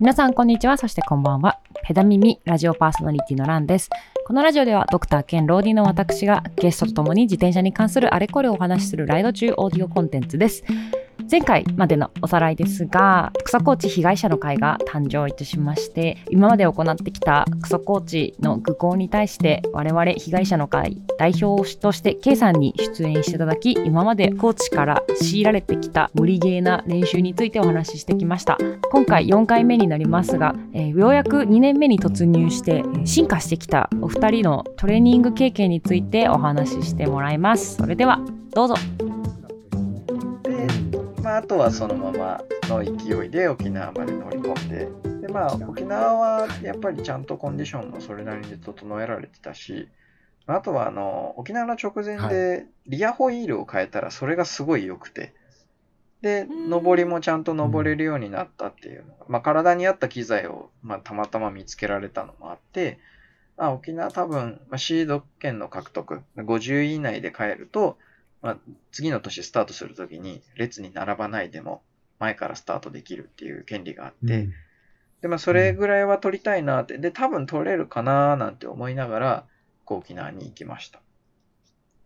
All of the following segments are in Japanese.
皆さんこんにちは、そしてこんばんは。ペダミミラジオパーソナリティのランです。このラジオではドクター兼ローディの私がゲストとともに自転車に関するあれこれをお話しするライド中オーディオコンテンツです。前回までのおさらいですが、草コーチ被害者の会が誕生いたしまして、今まで行ってきた草コーチの愚行に対して、我々被害者の会代表として K さんに出演していただき、今までコーチから強いられてきた無理ゲーな練習についてお話ししてきました。今回4回目になりますが、えーようやく2年目に突入して進化してきたお二人のトレーニング経験についてお話ししてもらいます。それではどうぞ。あ、あとはそのままの勢いで沖縄まで乗り込んで、でまあ、沖縄はやっぱりちゃんとコンディションもそれなりに整えられてたし、まああとはあの沖縄の直前でリアホイールを変えたらそれがすごい良くて、で、うん。登りもちゃんと登れるようになったっていうまあ、体に合った機材を、まあ、たまたま見つけられたのもあって、まあ、沖縄多分、まあ、シード権の獲得、50位以内で帰ると、まあ、次の年スタートするときに列に並ばないでも前からスタートできるっていう権利があって、うんで、まあ、それぐらいは取りたいなって、で、多分取れるかななんて思いながら、こう沖縄に行きました。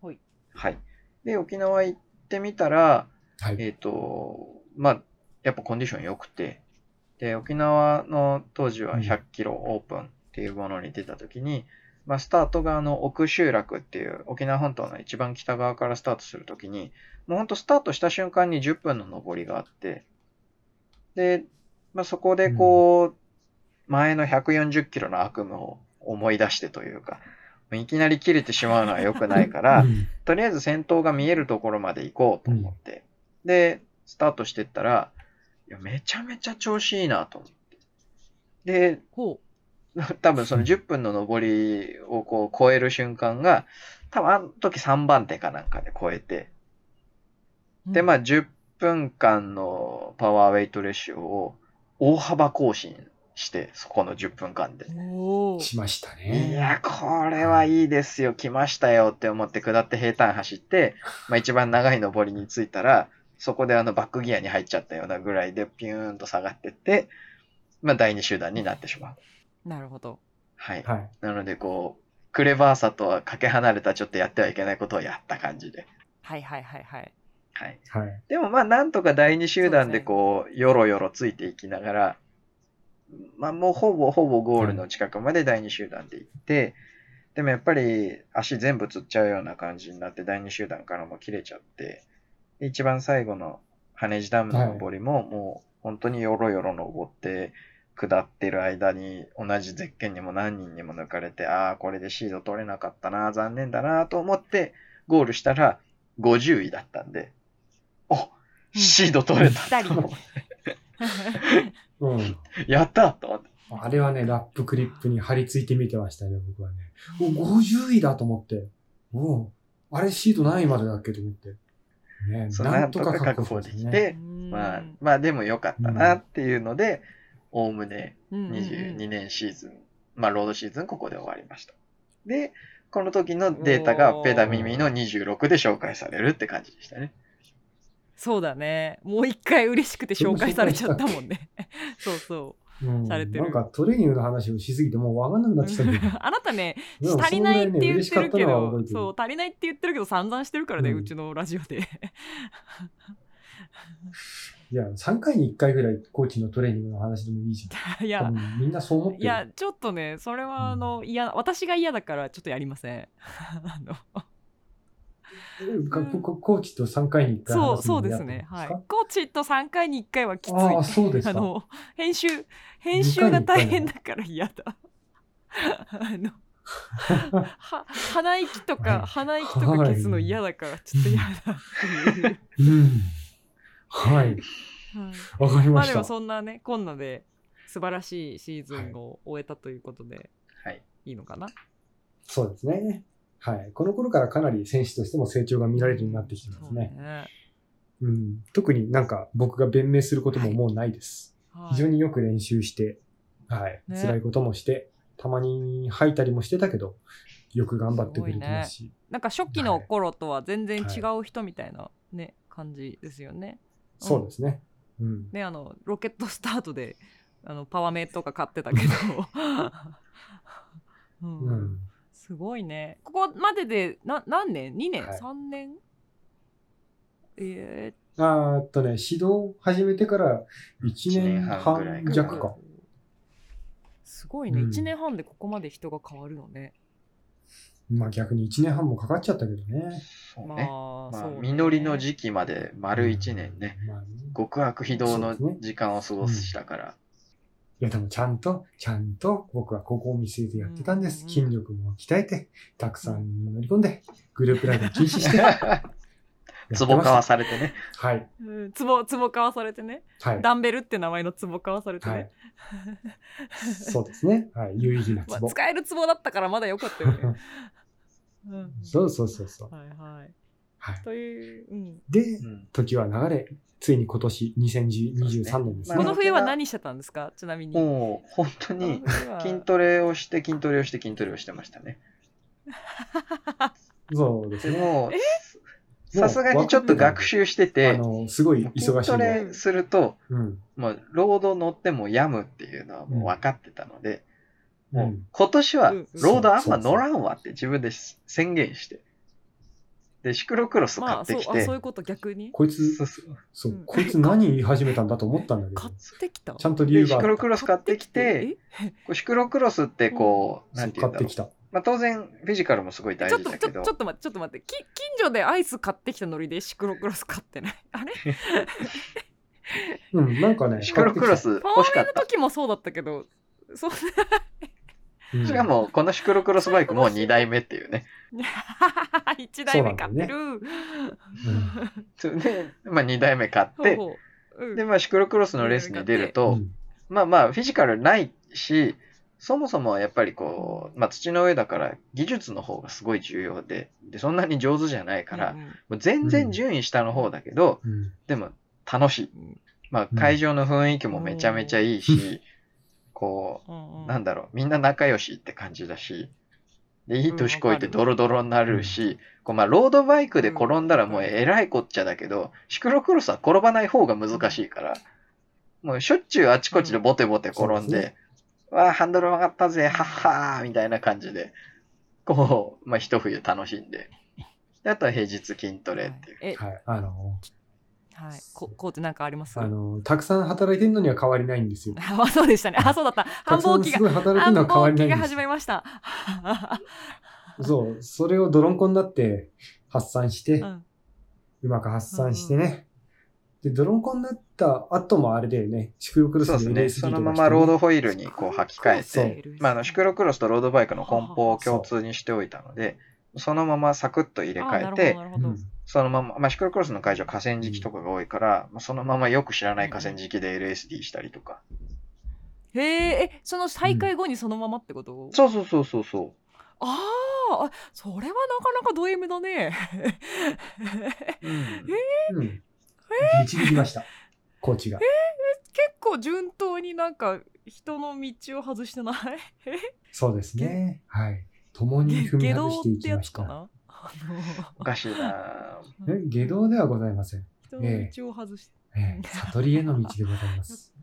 はい。はい。で、沖縄行ってみたら、はい。えっ、と、まあ、やっぱコンディション良くて、で、沖縄の当時はうん100キロオープンっていうものに出たときに、まあ、スタートがあの奥集落っていう沖縄本島の一番北側からスタートするときに、もうほんとスタートした瞬間に10分の上りがあって、で、まあ、そこでこう、前の140キロの悪夢を思い出してというか、いきなり切れてしまうのは良くないから、うん。とりあえず先頭が見えるところまで行こうと思って、で、スタートしてったら、いや、めちゃめちゃ調子いいなと思って。で、ほ 多分その10分の上りをこう超える瞬間が、多分あの時3番手かなんかで超えて、う。で、まあ10分間のパワーウェイトレシオを大幅更新して、そこの10分間で。しましたいね。や、これはいいですよ、来ましたよって思って下って平坦走って、まあ一番長い上りに着いたら、そこであのバックギアに入っちゃったようなぐらいでピューンと下がってって、まあ第二集団になってしまう。なるほど。はい。はい。なのでこう、クレバーさとはかけ離れたちょっとやってはいけないことをやった感じで。はいはいはいはい。はい。はい。でもまあなんとか第二集団でこう、よろよろついていきながら、まあもうほぼほぼゴールの近くまで第二集団で行って、でもやっぱり足全部つっちゃうような感じになって第二集団からも切れちゃって、で一番最後の羽地ダムの登りももう本当によろよろ登って、下ってる間に同じゼッケンにも何人にも抜かれて、ああ、これでシード取れなかったな、残念だなと思ってゴールしたら50位だったんで、おシード取れたと思ってうん。やったと思って。あれはね、ラップクリップに貼り付いて見てましたよ、僕はね。お、50位だと思って。うん。あれシート何位までだっけと思って。ねなんとか確保できね。て、うんまあ、まあでも良かったなっていうので、おおむねうんうんうん22年シーズン、まあロードシーズンここで終わりました。で、この時のデータがペダミミの26で紹介されるって感じでしたね。そうだね。もう一回嬉しくて紹介されちゃったもんね。そうそうんされてるなんかトレーニングの話をしすぎてもうわかんなくう。なっ てきたあなたね、足りないって言ってるけど、そう、足りないって言ってるけど散々してるからね、うんうちのラジオで。いや、3回に1回ぐらいコーチのトレーニングの話でもいいじゃん。いやみんなそう思ってる。いや、ちょっとね、それはあの、嫌、私が嫌だからちょっとやりません。あのコーチと3回に1回そう、そうですね。はい。かコーチと3回に1回はきつい。ああ、そうですか。あの、編集、編集が大変だから嫌だ。あの、は鼻息とか、はい鼻息とか消すの嫌だから、ちょっと嫌だっていう。うん。はい。はいわかりましたまあでも。そんなね、こんなで素晴らしいシーズンを終えたということで、はい。いいのかな？そうですね。はい。この頃からかなり選手としても成長が見られるようになってきてますね。ねうん。特になんか僕が弁明することももうないです。はい非常によく練習して、はい。ね辛いこともして、たまに吐いたりもしてたけど、よく頑張ってくれてますし。なんか初期の頃とは全然違う人みたいなね、感じですよね。そうですね。うん。ね、あの、ロケットスタートであのパワメとか買ってたけど、うん。うん。すごいね。ここまででな何年？2年、はい。3年？えあーっとね、指導始めてから1年一年半弱か。すごいね、うん。1年半でここまで人が変わるのねまあ逆に1年半もかかっちゃったけどね。まそうね。あ、まあ、そうね実りの時期まで丸1年ね、うん。まあね極悪非道の時間を過ごしたから。いやでもちゃんと、ちゃんと僕はここを見据えてやってたんです。うん筋力も鍛えて、たくさん乗り込んで、グループライドを禁止して。やってました壺買わされてね。はい。うん、つぼつぼ買わされてね、はい。ダンベルって名前のつぼ買わされてね、はい。そうですね。はい。有意義なまあ、壺。使えるつぼだったからまだよかったよね、うん、そうそうそうそう。はいはいはい。という、うん、でう、ん時は流れ、ついに今年2023年ですまあね。この冬は何してたんですか？ちなみにもう、本当に筋トレをして、筋トレをして、筋トレをしてましたね。そうですね。でももうさすがにちょっと学習してあて、の、すごい忙し筋ト。レすると、うん。もう、ロード乗っても病むっていうのはもう分かってたので、もううん。今年はうんロードあんま乗らんわって自分で宣言して。で、シクロクロス買まあそうってきて、あそういうこと逆に？こいつそう、そう。そううん。こいつ何言い始めたんだと思ったんだけ買ど、ってきた？ちゃんと理由でシクロ。クロス買ってきて、こうシクロクロスってこう、なんていうんだろう。買ってき。た。まあ当然、フィジカルもすごい大えちょっと事だけど。ちょちょっ、と待ってちょっと待って。き近所でアイス買ってきたノリでシクロクロス買ってない？あれ？うん、なんかね、シクロクロスパワーメの欲しかった。時もそうだったけど。そう。うんしかも、このシクロクロスバイクもう2代目っていうね。一台目買ってる、うんそれで、まあ2代目買って、ほうほう。うん。で、まあシクロクロスのレースに出ると、うんまあまあ、フィジカルないし、そもそもやっぱりこう、まあ土の上だから技術の方がすごい重要で、で、そんなに上手じゃないから、うんもう全然順位下の方だけど、うん。でも楽しい。うんまあうん。会場の雰囲気もめちゃめちゃいいし、こうんうう、ん。なんだろう、みんな仲良しって感じだし、で、いい年越えてドロドロになるし、こうまあロードバイクで転んだらもうえらいこっちゃだけど、シクロクロスは転ばない方が難しいから、もうしょっちゅうあちこちでボテボテ転んでわあ、ハンドル曲がったぜ、はっはーみたいな感じで、こう、まあ一冬楽しんで、であとは平日筋トレっていう。えはい。あの、はい。ここうってなんかあります？あの、たくさん働いてるのには変わりないんですよ。あそうでしたね。あそうだった。た繁忙期ががないんです。始まりました。そう、それを泥んこになって発散して、ううんまく発散してね。で、泥んこになった後もあれだよね。シクロクロスそうでですね。そのままロードホイールにこう履き替えて、まあ、あのシクロクロスとロードバイクの梱包を共通にしておいたので、そのままサクッと入れ替えて、そのまま、まあ、シクロクロスの会場は河川敷とかが多いから、まあそのままよく知らない河川敷で LSD したりとか。へええその再開後にそのままってこと、そうそうそうそうそう。あーあそれはなかなかド M だねうんうん。導きました。コーチが。結構順当になんか人の道を外してない？そうですね。はい。共に踏み外していってやきました。つかな？あおかしいな。え、下道ではございません。の人の道を外して、ええ、悟りへの道でございます。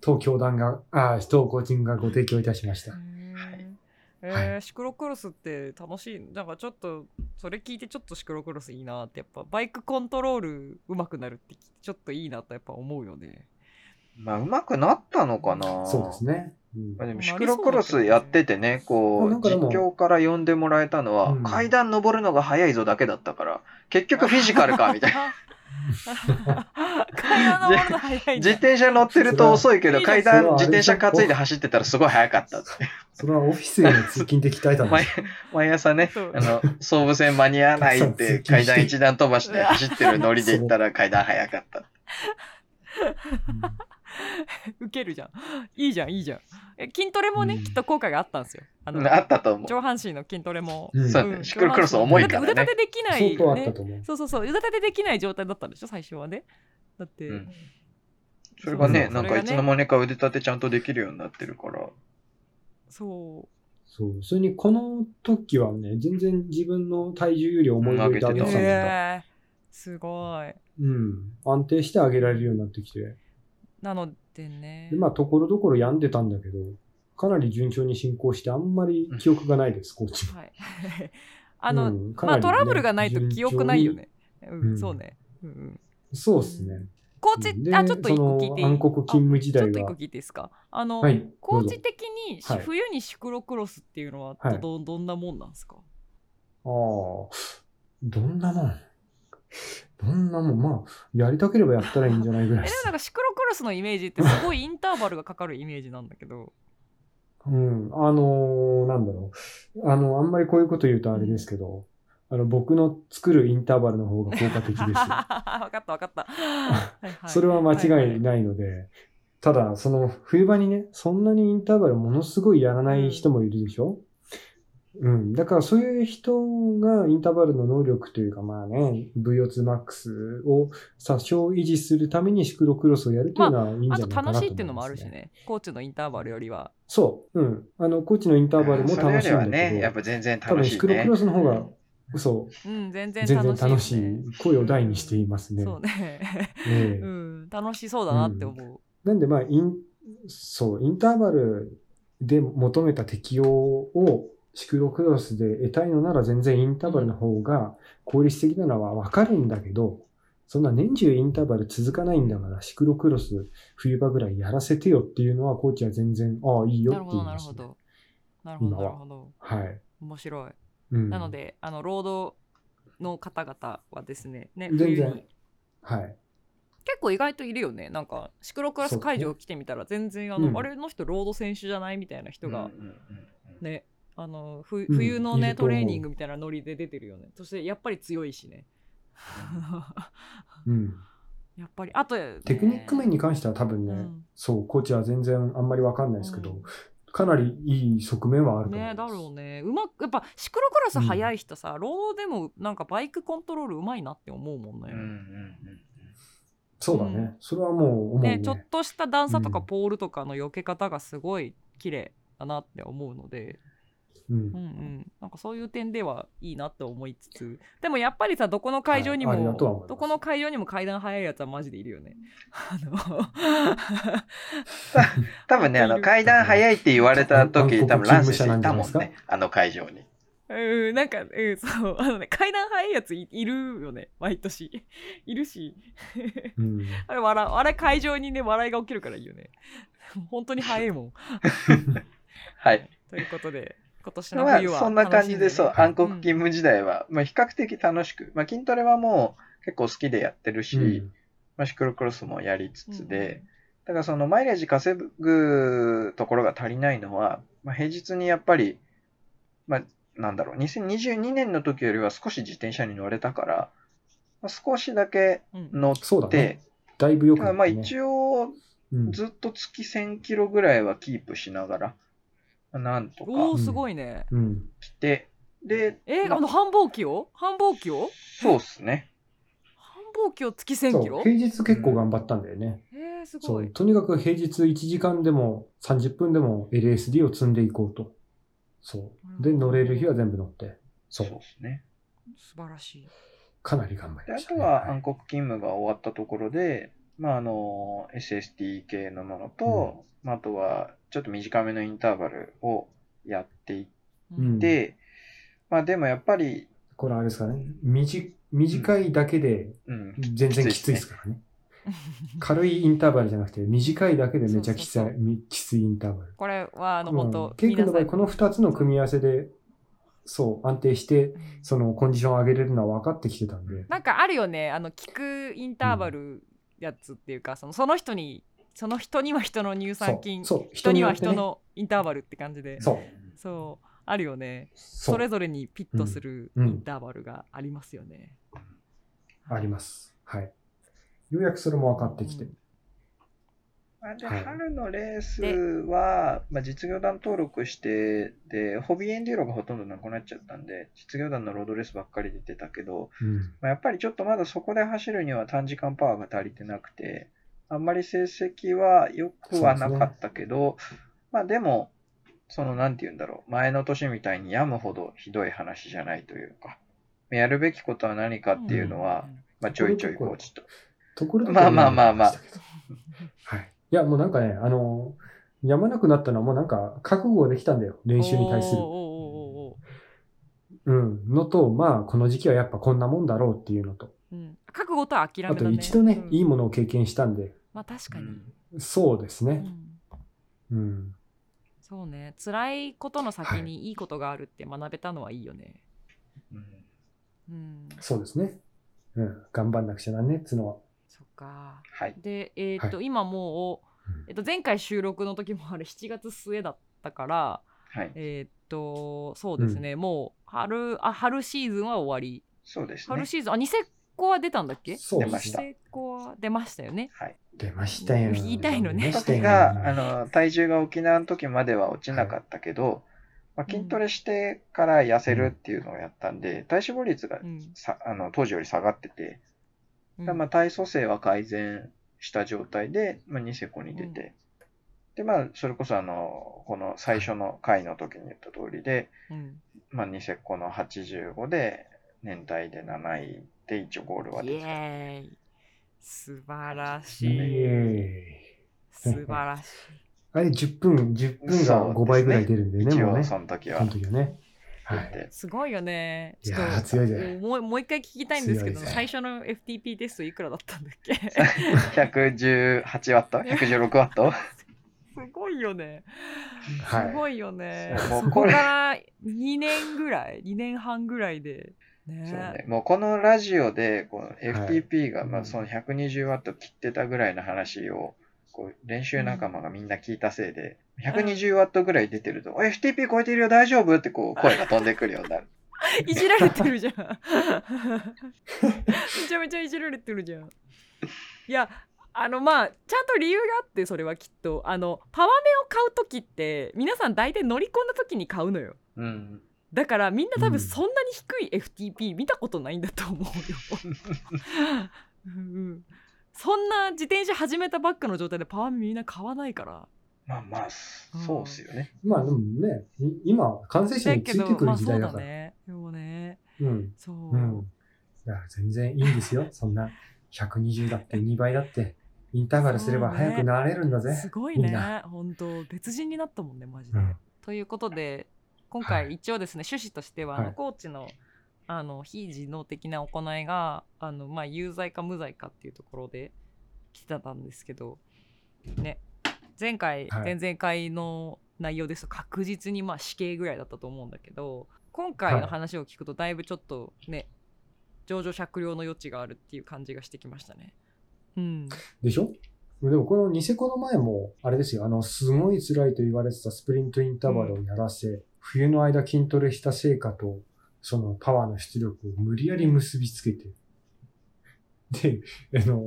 当教団が、あ、当コーチングがご提供いたしました。へー。えはーシクロクロスって楽しい。なんかちょっとそれ聞いてちょっとシクロクロスいいなってやっぱバイクコントロール上手くなるってちょっといいなとやっぱ思うよね。まあ、上手くなったのかな。そうですね。うん。まあでもシクロクロスやっててね、こう、実況から呼んでもらえたのは、うん。階段登るのが早いぞだけだったから、結局フィジカルか、みたいな。階段登るの早いんだ自転車乗ってると遅いけど、階段自転車担いで走ってたらすごい速かったって。それはオフィスへの通勤で鍛えたんで毎す。毎朝ねあの、総武線間に合わないって階段一段飛ばして走ってるノリで行ったら階段速かった。ウケるじゃん。いいじゃんいいじゃん。え筋トレもね、うん。きっと効果があったんですよ。あのあったと思う。上半身の筋トレも、うん。そうね。シクロクロス重いからね。だって腕立てできない、相当あったね、と思う。そうそうそう。腕立てできない状態だったんでしょ最初はね。だって、うん。それがね、そうなんかいつの間にか腕立てちゃんとできるようになってるから。そう。そう。それに、この時はね、全然自分の体重より重い上げてたんだ。へー。すごい。うん。安定して上げられるようになってきて。なのってんねで、。まあ、ところどころ病んでたんだけど、かなり順調に進行して、あんまり記憶がないです、コーチも。はい。あの、うんかまあトラブルがないと記憶ないよね。うん、うんそうね。うんうん。そうですね。コーチ、であ、ちょっと一個聞いていい？暗黒勤務時代はあちょっと一個聞いていいですか？あの、はい。コーチ的にはい冬にシクロクロスっていうのははいど,、どんなもんなんですか？ああ、どんなもん？どんなもん？まあ、やりたければやったらいいんじゃないぐらいえ、ですでもなんかシクロスのイメージってすごいインターバルがかかるイメージなんだけど。うん。あのーなんだろう。あの、あんまりこういうこと言うとあれですけど、あの、僕の作るインターバルの方が効果的ですよ。わかったわかった。はいはいそれは間違いないので、ただ、その冬場にね、そんなにインターバルものすごいやらない人もいるでしょ、うん、だからそういう人がインターバルの能力というかまあね、VO2max を多少維持するためにシクロクロスをやるというのはいいんじゃあとないかなと思います、楽しいっていうのもあるし。ね。コーチのインターバルよりは。そう。うん。あの、コーチのインターバルも楽しいんだりはね、けど、やっぱ全然多楽しいね分シクロク。ロスの方が、そう、うん、全然全楽しい、然楽しい。声を大にしていますね。そうね。ええうん、楽しそうだなって思う。なんでまあ、イン、そう、インターバルで求めた適用をシクロクロスで得たいのなら全然インターバルの方が効率的なのはわかるんだけど、そんな年中インターバル続かないんだから、シクロクロス冬場ぐらいやらせてよっていうのは、コーチは全然、ああ、いいよってなるほど、な言います、ね。るほど。なるほど、今はなるほど。はい。面白い。うん、なの、で、あの、労働の方々はですね、ね、全然冬にはい。結構意外といるよね。なんか、シクロクラス会場来てみたら、全然、あの、うんあれの人、ロード選手じゃないみたいな人がうん、うんうんうんね、あの、ふうん冬のね、うトレーニングみたいなノリで出てるよね。そして、やっぱり強いしね。うん。やっぱり、あと、テクニック面に関しては多分ね、うんそう、コーチは全然あんまりわかんないですけど、うんかなりいい側面はあると思いね、ます。だろうね。うまく、やっぱ、シクロクラス速い人さ、ロードでも、なんかバイクコントロールうまいなって思うもんね。うんうんうんそうだね。うんそれはもう思うね。ね、ちょっとした段差とかうんポールとかの避け方がすごい綺麗だなって思うので、うんうんうん、なんかそういう点ではいいなって思いつつでもやっぱりさどこの会場にも、はいどこの会場にも階段速いやつはマジでいるよね。あの 多分ね、あの、階段早いって言われた時、多分ランスいたもんね。あの会場に。うん、なんか、うん、そう、あのね、階段速いやついいるよね、毎年。いるし、うんあれ、笑あれ会場にね、笑いが起きるからいいよね。本当に速いもん。はい。ということで、今年のまあ冬は、そんな感じで、そう、暗黒うん勤務時代は、まあ、比較的楽しく、まあ、筋トレはもう結構好きでやってるし、うん。まあ、シクロクロスもやりつつで、うん。だからそのマイレージ稼ぐところが足りないのは、まあ、平日にやっぱり、まあ、なんだろう、2022年の時よりは少し自転車に乗れたから、まあ、少しだけうん。乗って、そうだね。だいぶ良くなった、まあね。一応うん。ずっと月1000キロぐらいはキープしながら、まあなんとかおお、すごいね。うん。来て、で、えーまああの繁忙期を？繁忙期を？そうっすね。繁忙期を月1000そう？キロ平日結構頑張ったんだよね。えー、すごい。とにかく平日1時間でも30分でも LSD を積んでいこうと。そう。で、乗れる日は全部乗って。そそうう。ですね。素晴らしい。かなり頑張りであました、ね。とは暗黒勤務が終わったところで、まあ、あの、SST 系のものと、まあ、あとは、ちょっと短めのインターバルをやっていっうんて、まあ、でもやっぱり、これあれですかね。短短いだけでうん、全然きついですからね。軽いインターバルじゃなくて、短いだけでめちゃきついそうそうそうみきついインターバル。これは、あの、うん本当ケイ君の場合、この2つの組み合わせで、そう、安定して、そのコンディションを上げれるのは分かってきてたんで。なんかあるよね、あの、聞くインターバルやつっていうか、そのその人に、その人には人の乳酸菌、そうそう人には人のインターバルって感じで、そう。そう、あるよね。それぞれにピッとするイうんンターバルがありますよね。あります。はい。ようやくそれも分かってきて。まあではい春のレースは、まあ、実業団登録して、で、ホビーエンデューロがほとんどなくなっちゃったんで、実業団のロードレースばっかり出てたけど、うん。まあ、やっぱりちょっとまだそこで走るには短時間パワーが足りてなくて、あんまり成績は良くはなかったけど、まあでも、そのなんて言うんだろう、前の年みたいに病むほどひどい話じゃないというか、やるべきことは何かっていうのは、まあちょいちょいコーチと。ところまあまあまあまあ はい。いいや、もうなんかね、あの、やまなくなったのはもうなんか覚悟できたんだよ。練習に対する。うん。のと、まあ、この時期はやっぱこんなもんだろうっていうのと。うん、覚悟とは諦めあとだね。一度ね、うんいいものを経験したんで。まあ確かに。そうですね。うんうん。そうね。辛いことの先にいいことがあるって学べたのはいいよね。うんうん。そうですね。うん。頑張んなくちゃなんねっつうのは。そっか。はい。で、えーっと、は今もう、うんえっと、前回収録の時もあれ7月末だったから、はい。えーっと、そうですね、もう春あ春シーズンは終わり。そうですね春。シーズン、あ、ニセコは出たんだっけ？そうです出ました。ニセコは出ましたよね。はい。出ましたよ。言いたいのね。時出ましたよが、あの、体重が沖縄の時までは落ちなかったけど、まあ、筋トレしてから痩せるっていうのをやったんで、体脂肪率がうん。さあの当時より下がってて、うん。まあ体組成は改善した状態で、まあ、ニセコに出て、で、まあ、それこそあの、この最初の回の時に言った通りで、うん。まあ、ニセコの85で、年代で7位で一応ゴールはイエできた。ーイ素晴らしイい。エ素晴らしい。ーイ。あれ、10分、10分が5倍ぐらい出るんでね、一応もうね。その時はその時はね。はい。出て、すごいよね。いやちょっとー強いぜもうもう一回聞きたいんですけど、最初の FTP テストいくらだったんだっけ？118ワット ?116 ワット？すごいよね。はいすごいよね。ここれから2年ぐらい、2年半ぐらいで。ねそうね、もうこのラジオでこの FTP がまうん。あその120ワット切ってたぐらいの話をこう練習仲間がみんな聞いたせいで、120ワットぐらい出てると、FTP 超えてるよ大丈夫？ってこう 声が飛んでくるようになる。いじられてるじゃん。めちゃめちゃいじられてるじゃん。いや、あのまあちゃんと理由があってそれはきっと。あのパワメを買う時って皆さん大体乗り込んだ時に買うのよ。うん。だからみんな多うん分そんなに低い FTP 見たことないんだと思うよ、うんうん、そんな自転車始めたばっかの状態でパワメみんな買わないからまあまあ、そうっすよね。まあでもね、い今、感染者についてくる時代だから。だねでもねうん。そう、うん。だから全然いいんですよ。そんな120だって2倍だって、インターバルすれば早くなれるんだぜ。すごいね。本当別人になったもんねマジで、うんということで今はい。回一応ですね、趣旨としては、あのはい。コーチのあの非自動的な行いがあの、まあ、有罪か無罪かっていうところで来てたんですけどね。前回、はい。前々回の内容ですと確実にまあ死刑ぐらいだったと思うんだけど今回の話を聞くとだいぶちょっとね情状酌量の余地があるっていう感じがしてきましたね。うん、でしょ？でもこのニセコの前も、あれですよ、あの、すごい辛いと言われてたスプリントインターバルをやらせ、冬の間筋トレした成果と、そのパワーの出力を無理やり結びつけて、で、あの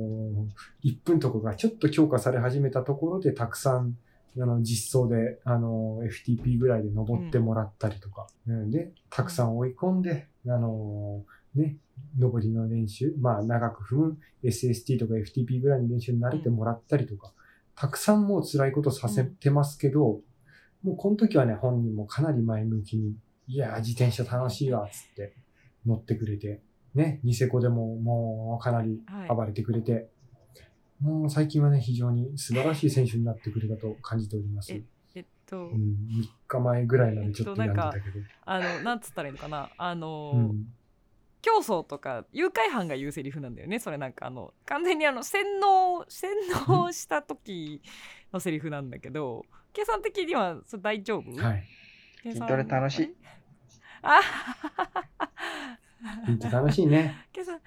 ー、1分とかがちょっと強化され始めたところで、たくさん、あの、実装で、あのー、FTP ぐらいで登ってもらったりとか、うんで、たくさん追い込んで、あのーね、登りの練習、まあ長く踏む SST とか FTP ぐらいの練習に慣れてもらったりとか、たくさんもう辛いことさせてますけど、もうこの時はね、本人もかなり前向きに、いやー、自転車楽しいわ、つって乗ってくれて、ね、ニセコでももうかなり暴れてくれて、もう最近はね、非常に素晴らしい選手になってくれたと感じております。ええっと、うん、3日前ぐらいまでちょっと病んでたけど。あのなんつったらいいのかな？あの、うん競争とか誘拐犯が言うセリフなんだよねそれなんかあの完全にあの洗脳洗脳した時のセリフなんだけど計算的にはそれ大丈夫、はい。筋トレ楽しいあ聞いて楽しいね。計算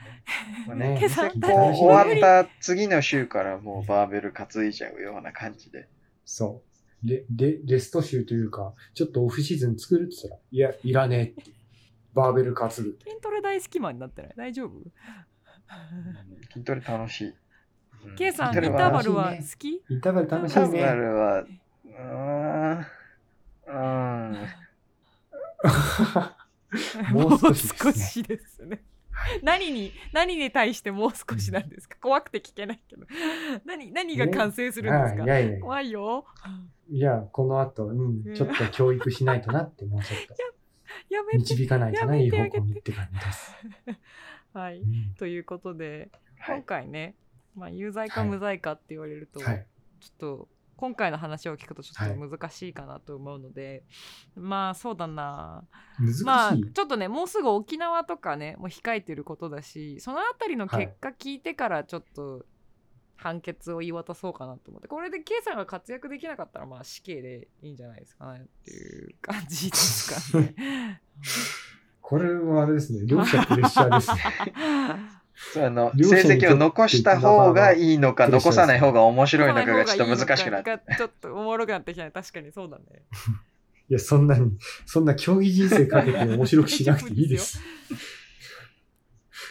まあね計算結こ構う終わった次の週からもうバーベル担いじゃうような感じで。そう。レ、レ、レスト集というか、ちょっとオフシーズン作るって言ったら、いや、いらねえって。バーベル担ぐ。筋トレ大好きマンになってない？大丈夫？筋トレ楽しい。うん計算イン筋トレはターバルは好き？インターバル楽しいインターバね。ルは、うーん、うーん、もう少しですね。ですね。何に何に対してもう少しなんですか？怖くて聞けないけど。何何が完成するんですか？あい。やいや怖いよ。いや、この後、うん、ちょっと教育しないとなって、もうちょっと。やめて。導かないとな、いい方向にって感じです。はい。うん。ということで今はい。回ね、まあ、有罪かはい。無罪かって言われると、はい。ちょっと今回の話を聞くとちょっと難しいかなと思うので、まあそうだな難しい。まあちょっとねもうすぐ沖縄とかねもう控えてることだしそのあたりの結果聞いてからちょっと判決を言い渡そうかなと思ってこれで K さんが活躍できなかったらまあ死刑でいいんじゃないですかねっていう感じですかね。これはあれですね。両者プレッシャーですね。そうあの成績を残した方がいいのか、残さない方が面白いのかがちょっと難しくなって。てちょっとおもろくなってきたね 確かにそうだね。いや、そんなに、そんな競技人生かけて面白くしなくていいです。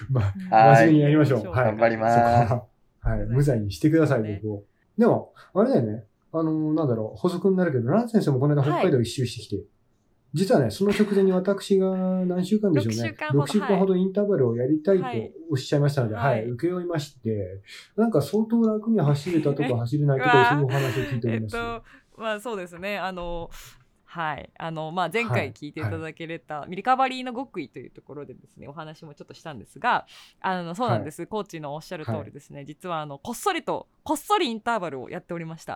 まあ、はい真面目にやりましょう。はい。頑張りますははい。無罪にしてください、ね僕を。でも、あれだよね。あの、なんだろう、補足になるけど、ラン先生もこの間北海道一周してきて、実はね、その直前に私が何週間でしょうね。6週間ほど6週間ほどインターバルをやりたいとはいおっしゃいましたので、はいはい、請け負いまして、なんか相当楽に走れたとか走れないとか、そういうお話を聞いておえっります。とまあそうですねあのはい。あのまあ前回聞いていただけれた、ミリカバリーの極意というところでですねお話もちょっとしたんですがあのそうなんです、コーチのおっしゃる通りですね、実はあのこっそりとこっそりインターバルをやっておりました。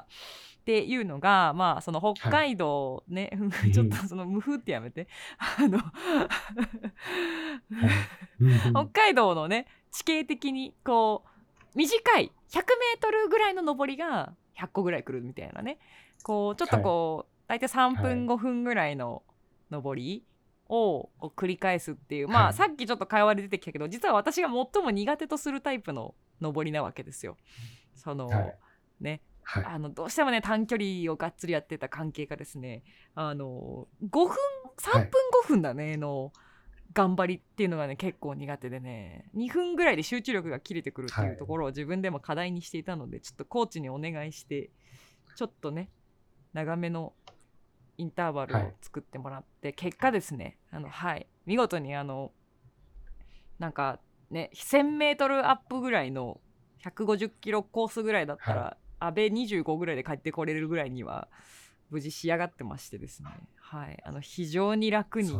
っていうのがまあその北海道ね、い ちょっとその無風ってやめて。あの北海道のね地形的にこう短い 100m ぐらいの上りが100個ぐらい来るみたいなねこうちょっとこう、大体3分5分ぐらいの上りを繰り返すっていう、まあはい。さっきちょっと会話で出てきたけど実は私が最も苦手とするタイプの上りなわけですよ。その、はい。ね。はい。あのどうしてもね短距離をがっつりやってた関係がですねあの5分3分5分だねの頑張りっていうのがね結構苦手でね。2分ぐらいで集中力が切れてくるっていうところを自分でも課題にしていたので、ちょっとコーチにお願いしてちょっとね長めのインターバルを作ってもらって、結果ですねあのはい。見事にあのなんかね 1000m アップぐらいの150キロコースぐらいだったら、は安倍25ぐらいで帰ってこれるぐらいには無事仕上がってましてですね、はい、あの非常に楽に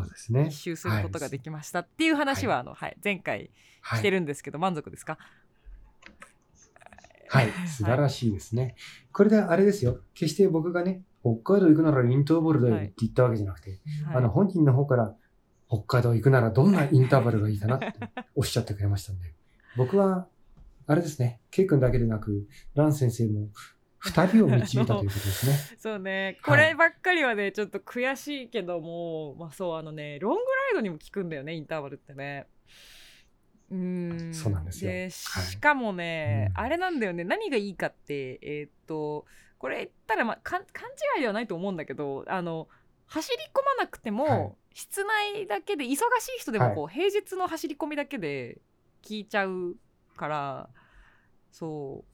一。周することができましたっていう話は、はい。あのはい、前回はい。してるんですけど、満足ですか？はい、素晴らしいですね。これであれですよ。決して僕がね、北海道行くならインターバルだよって言ったわけじゃなくて、はい。あの本人の方から北海道行くならどんなインターバルがいいかなって おっしゃってくれましたんで、僕は、あれですね、ケイ君だけでなく、ラン先生も二人を導いたということですね。そうね。こはいればっかりはね、ちょっと悔しいけどもまあそうあのねロングライドにも効くんだよねインターバルってね。うーんそうなんですよ。しかもね、うん。あれなんだよね。何がいいかってえーっとこれ言ったら、まあ、かん勘違いではないと思うんだけどあの走り込まなくても、はい。室内だけで忙しい人でもこう、平日の走り込みだけで聞いちゃうからそ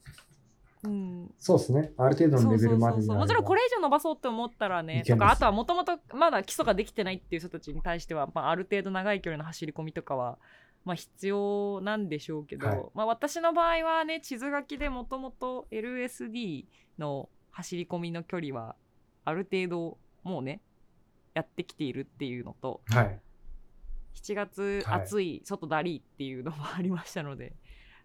う、うん、そうですね。ある程度のレベルまでにそうそうそうそう。もちろんこれ以上伸ばそうって思ったらねとかあとはもともとまだ基礎ができてないっていう人たちに対しては、まあ、ある程度長い距離の走り込みとかは、まあ、必要なんでしょうけど、はい。まあ、私の場合はね地図書きでもともと LSD の走り込みの距離はある程度もうねやってきているっていうのとはい。7月はい暑い外だりっていうのもありましたので、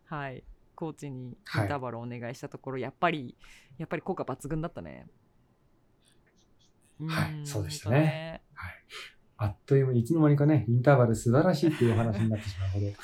はい、コーチにインターバルをお願いしたところ、やっぱりやっぱり効果抜群だったね。はいんそうでしたね。はい。あっという間にいつの間にかね、インターバル素晴らしいっていうお話になってしまうほど、イン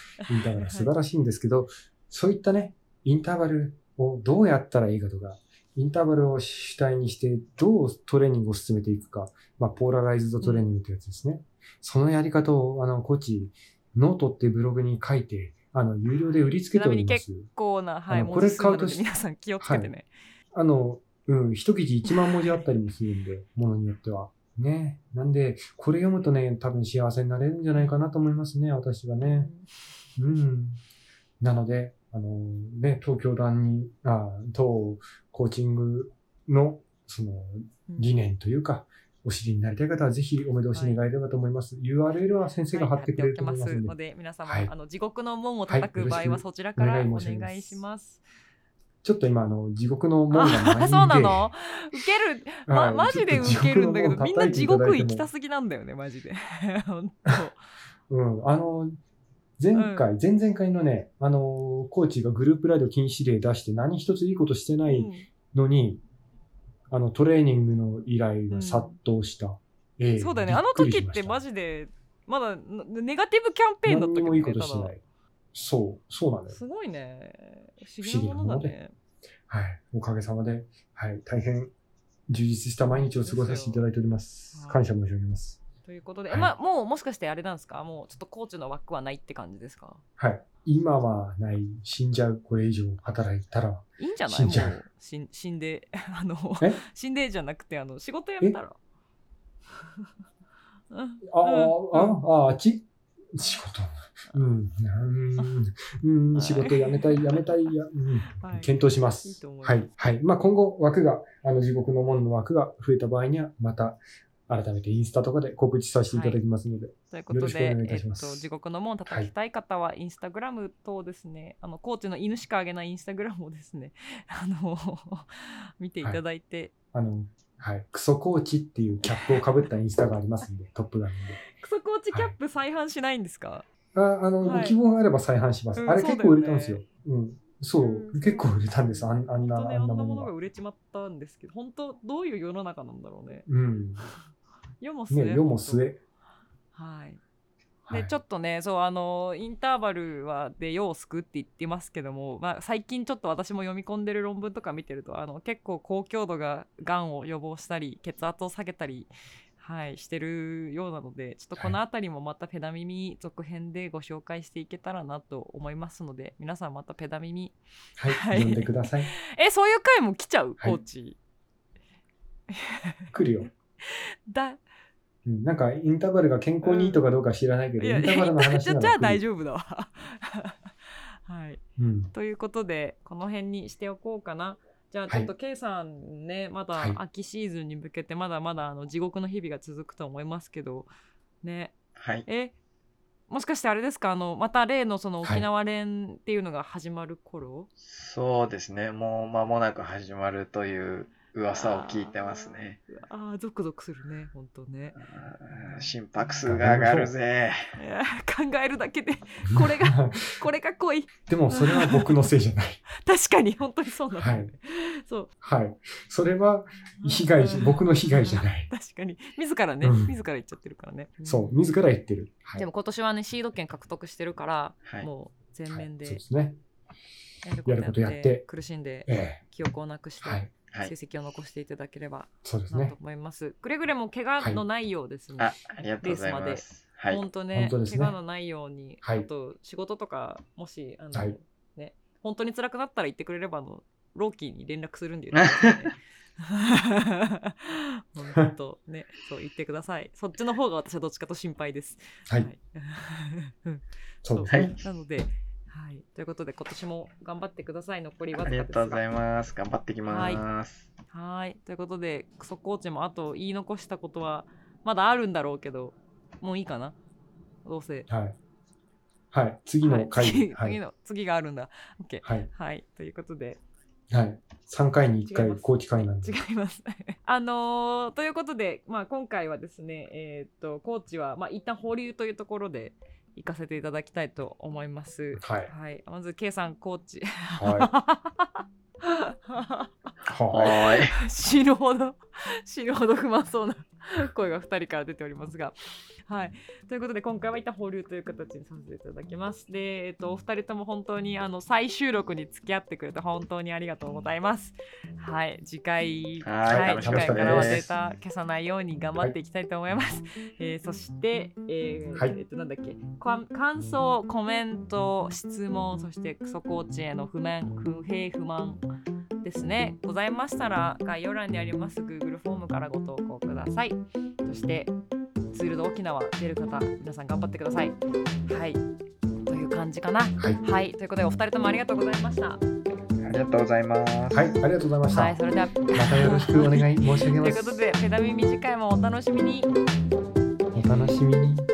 ターバル素晴らしいんですけど、そういったね、インターバルをどうやったらいいかとか、インターバルを主体にしてどうトレーニングを進めていくか、まあ、ポーラライズドトレーニングってやつですね。そのやり方を、あの、コーチ、ノートっていうブログに書いて、あの、有料で売りつけております。結構な、はい、これ買うとで皆さん気をつけてね。あの、うん、一記事1万文字あったりもするんで、ものによっては。ね。なんで、これ読むとね、多分幸せになれるんじゃないかなと思いますね、私はね。うん。なので、あの、ね、東京団に、あ当コーチングの、その、うん理念というか、お知りになりたい方はぜひお目通し願えればと思います。URL は先生が貼ってくれると思いますので。はい。ますので、皆様、はい。あの地獄の門を叩く場合はそちらからおお願い申します。ちょっと今、あの、地獄の門がないんそうなの？受ける、ま、はい。マジで受けるんだけど、みんな地地獄行きたすぎなんだよね、マジで。本うん、あの、前回、前々回のね、あの、コーチがグループライド禁止令出して何一ついいことして当。ないうんのに、あの、トレーニングの依頼が殺到した。ええそうだよね。あの時ってマジで、まだネガティブキャンペーンだったけど何にもいいことしてない。そう、そうなんだよ。すごいね。不不思議なものだね。はい。おかげさまで、はい。大変充実した毎日を過ごさせていただいております。はい感謝申し上げます。ということで、はい。まあもうもしかしてあれなんですか？もうちょっとコーチの枠はないって感じですか？はい。今はない、死んじゃう、これ以上働いたら、いいんじゃない？死んじゃう。死ん死んで、あのえ、死んでじゃなくて、あの、仕事辞めたら。うんああ、うんああ、あっち仕事。うん、うん、うん、仕事辞めたい、辞めたい、や、うん。はい。検討します。いいと思います。はい。はい。まあ、今後枠が、あの、地獄の門の枠が増えた場合には、また、改めてインスタとかで告知させていただきますので、ということよろしくお願いいで、えっと、たします地獄の門叩きたい方は、インスタグラムとですね、あの、コーチの犬しかあげないインスタグラムをですね、あの、見ていただいて、あの、はい。クソコーチっていうキャップをかぶったインスタがありますんで、トップガンで。クソコーチキャップ再販しないんですか、ああの、はいご希望があれば再販します。うんあれ結構売れたんですよ。うん。そう、うん結構売れたんです。あんあんな、ね、あんなも。のが売れちまったんですけど、本当、どういう世の中なんだろうね。うん。世も末。ね、世も本末。当。はい。ではいちょっとねそうあのインターバルはで世を救うって言ってますけども、まあ、最近ちょっと私も読み込んでる論文とか見てるとあの結構高強度ががんを予防したり血圧を下げたり、はい、してるようなのでちょっとこの辺りもまたペダ耳続編でご紹介していけたらなと思いますので皆さんまたペダ耳は。はいい呼んでください。えそういう回も来ちゃう？はいコーチ、来るよ。だうんなんか、インターバルが健康にいいとかどうか知らないけど、いやインターバルの話じゃならじゃあ大夫。丈夫だわ はいうん。ということでこの辺にしておこうかな。じゃあはいちょっと K さんね、まはいだ秋シーズンに向けてまだまだあの地獄の日々が続くと思いますけどねはい。えもしかしてあれですか？あのまた例のそのはい沖縄連っていうのが始まる頃、そうですね。もう間もなく始まるという噂を聞いてますね。ああゾクゾクするね本当ね。心拍数が上がるぜ。考えるだけでこれが これが濃い。でも、それは僕のせいじゃない。確かに本当にそうなんだよね、そう。はい。それは、被害じ、僕の被害じゃない。確かに。自らね、うん。自ら言っちゃってるからね。そう、自ら言ってる。はい。でも今年はねシード権獲得してるから、はい。もう全面ではい。そうですね。ややることやって。苦しんでえ記憶をなくして。えはい。はい。成績を残していただければ。なと思います。くれぐれも怪我のないようですね。あ、ありがとうございます。はい。本当ねね怪我のないように、はいあと仕事とかもしあの、はいね本当に辛くなったら言ってくれればあのローキーに連絡するんで言ってくださいね。本当ねそう言ってください。そっちの方が私はどっちかと心配です。はい。うんそう。はいなので、はい、ということで今年も頑張ってください。残りわずかありですが。がとうございます。頑張ってきます。はい、ということでクソコーチもあと言い残したことはまだあるんだろうけど、もういいかな？どうせ。はい。はい。次はいの回次で。はい。次の次があるんだ。OK。はい。はい、ということではい。3回に1回違います高知会なんで。違います。あのーということで、まあ、今回はですね、えーっとコーチは、まあ、一旦保留というところで行かせていただきたいと思います。はい。はい、まず K さんコーチ。は ははーい。死ぬほど 死ぬほど不満そうな声が2人から出ておりますが。はい、ということで今回は一旦保留という形にさせていただきます。で、えっと、お二人とも本当にあの再収録に付き合ってくれて本当にありがとうございます。はい、次回、はい次回からはデータ消さないように頑張っていきたいと思います。えーそして、えーはいえっとなんだっけか感想、コメント、質問、そしてクソコーチへの不満、不平不満ですね。ございましたら概要欄にあります Google フォームからご投稿ください。そしてツールド沖縄出る方、皆さん頑張ってください。はい。という感じかな。はい。はい。ということでお二人ともありがとうございました。ありがとうございます。はい。ありがとうございました。はい。それでは、またよろしくお願い申し上げとます。いうことで、ペダ耳次回もお楽しみに。お楽しみに。